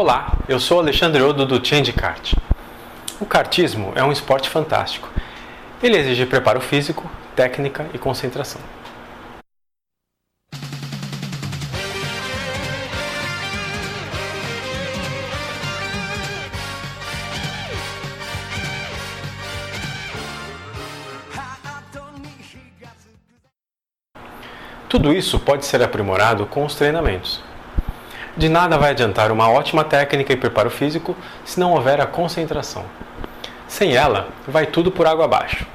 Olá, eu sou Alexandre Odo do Change Kart. O kartismo é um esporte fantástico. Ele exige preparo físico, técnica e concentração. Tudo isso pode ser aprimorado com os treinamentos. De nada vai adiantar uma ótima técnica e preparo físico se não houver a concentração. Sem ela, vai tudo por água abaixo.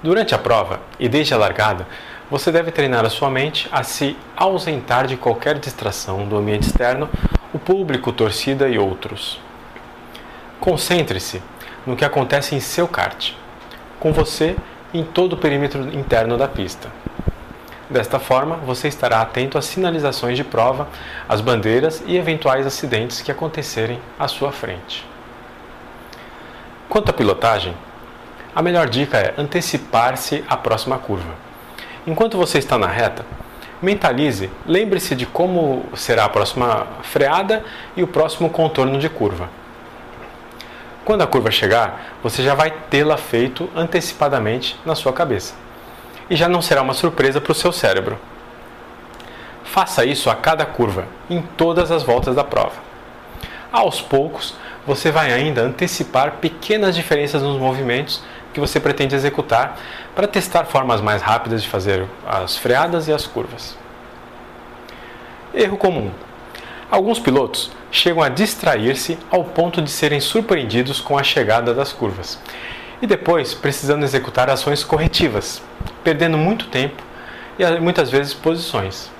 Durante a prova e desde a largada, você deve treinar a sua mente a se ausentar de qualquer distração do ambiente externo, o público, torcida e outros. Concentre-se no que acontece em seu kart, com você em todo o perímetro interno da pista. Desta forma, você estará atento às sinalizações de prova, às bandeiras e eventuais acidentes que acontecerem à sua frente. Quanto à pilotagem, a melhor dica é antecipar-se à próxima curva. Enquanto você está na reta, mentalize, lembre-se de como será a próxima freada e o próximo contorno de curva. Quando a curva chegar, você já vai tê-la feito antecipadamente na sua cabeça e já não será uma surpresa para o seu cérebro. Faça isso a cada curva, em todas as voltas da prova. Aos poucos, você vai ainda antecipar pequenas diferenças nos movimentos que você pretende executar para testar formas mais rápidas de fazer as freadas e as curvas. Erro comum: alguns pilotos chegam a distrair-se ao ponto de serem surpreendidos com a chegada das curvas e depois precisando executar ações corretivas, perdendo muito tempo e muitas vezes posições.